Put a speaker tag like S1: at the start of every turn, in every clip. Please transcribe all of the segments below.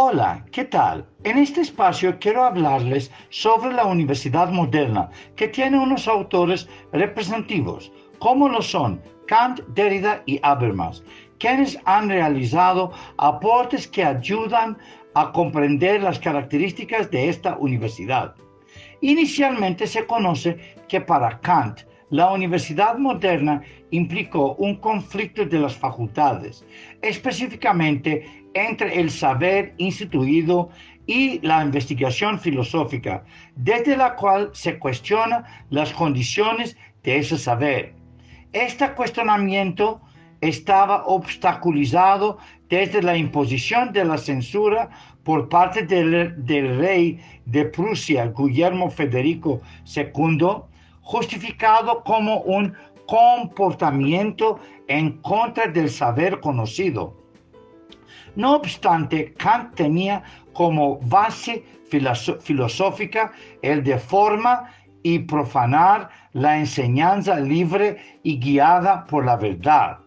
S1: Hola, ¿qué tal? En este espacio quiero hablarles sobre la universidad moderna, que tiene unos autores representativos, como lo son Kant, Derrida y Habermas, quienes han realizado aportes que ayudan a comprender las características de esta universidad. Inicialmente se conoce que para Kant la universidad moderna implicó un conflicto de las facultades, específicamente entre el saber instituido y la investigación filosófica, desde la cual se cuestiona las condiciones de ese saber. Este cuestionamiento estaba obstaculizado desde la imposición de la censura por parte del, del rey de Prusia, Guillermo Federico II, justificado como un comportamiento en contra del saber conocido. No obstante, Kant tenía como base filosófica el de forma y profanar la enseñanza libre y guiada por la verdad.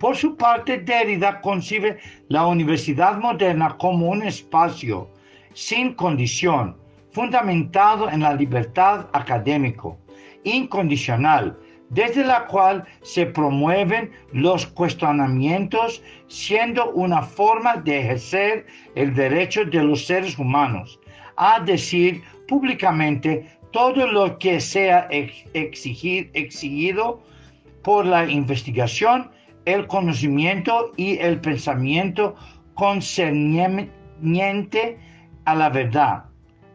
S1: Por su parte, Derrida concibe la universidad moderna como un espacio sin condición, fundamentado en la libertad académico, incondicional, desde la cual se promueven los cuestionamientos, siendo una forma de ejercer el derecho de los seres humanos a decir públicamente todo lo que sea exigido por la investigación, el conocimiento y el pensamiento concerniente a la verdad.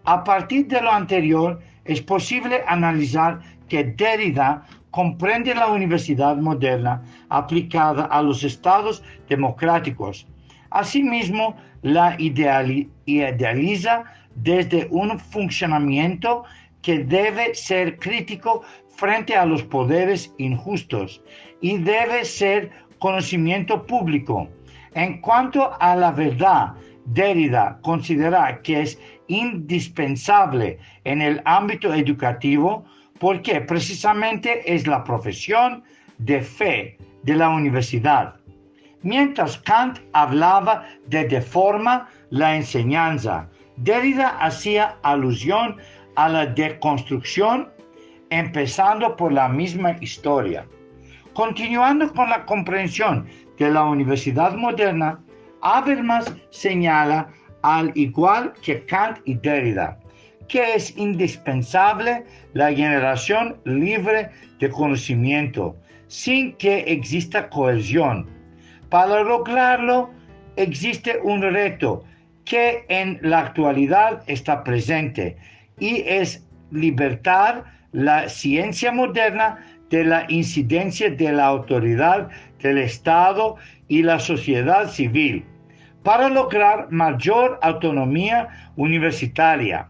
S1: A partir de lo anterior, es posible analizar que Derrida comprende la universidad moderna aplicada a los estados democráticos. Asimismo, la idealiza desde un funcionamiento que debe ser crítico frente a los poderes injustos y debe ser conocimiento público. En cuanto a la verdad, Derrida considera que es indispensable en el ámbito educativo porque precisamente es la profesión de fe de la universidad. Mientras Kant hablaba de deforma la enseñanza, Derrida hacía alusión a la deconstrucción, empezando por la misma historia. Continuando con la comprensión de la universidad moderna, Habermas señala, al igual que Kant y Derrida, que es indispensable la generación libre de conocimiento sin que exista cohesión. Para lograrlo existe un reto que en la actualidad está presente y es libertar la ciencia moderna de la incidencia de la autoridad del Estado y la sociedad civil para lograr mayor autonomía universitaria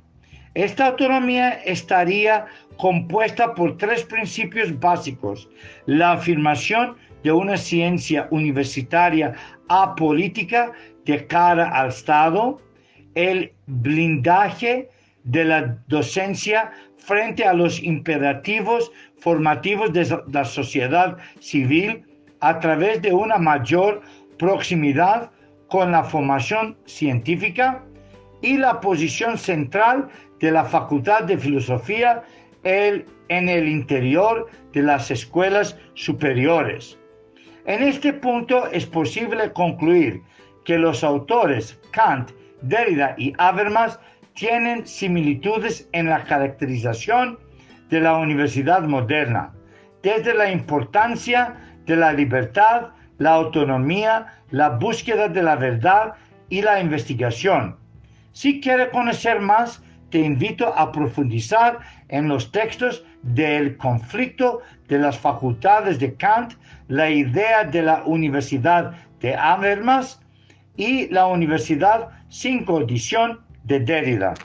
S1: esta autonomía estaría compuesta por tres principios básicos. La afirmación de una ciencia universitaria apolítica de cara al Estado, el blindaje de la docencia frente a los imperativos formativos de la sociedad civil a través de una mayor proximidad con la formación científica y la posición central de la Facultad de Filosofía en el interior de las escuelas superiores. En este punto es posible concluir que los autores Kant, Derrida y Habermas tienen similitudes en la caracterización de la universidad moderna, desde la importancia de la libertad, la autonomía, la búsqueda de la verdad y la investigación. Si quiere conocer más, te invito a profundizar en los textos del conflicto de las facultades de Kant, la idea de la Universidad de Habermas y la Universidad sin condición de Derrida.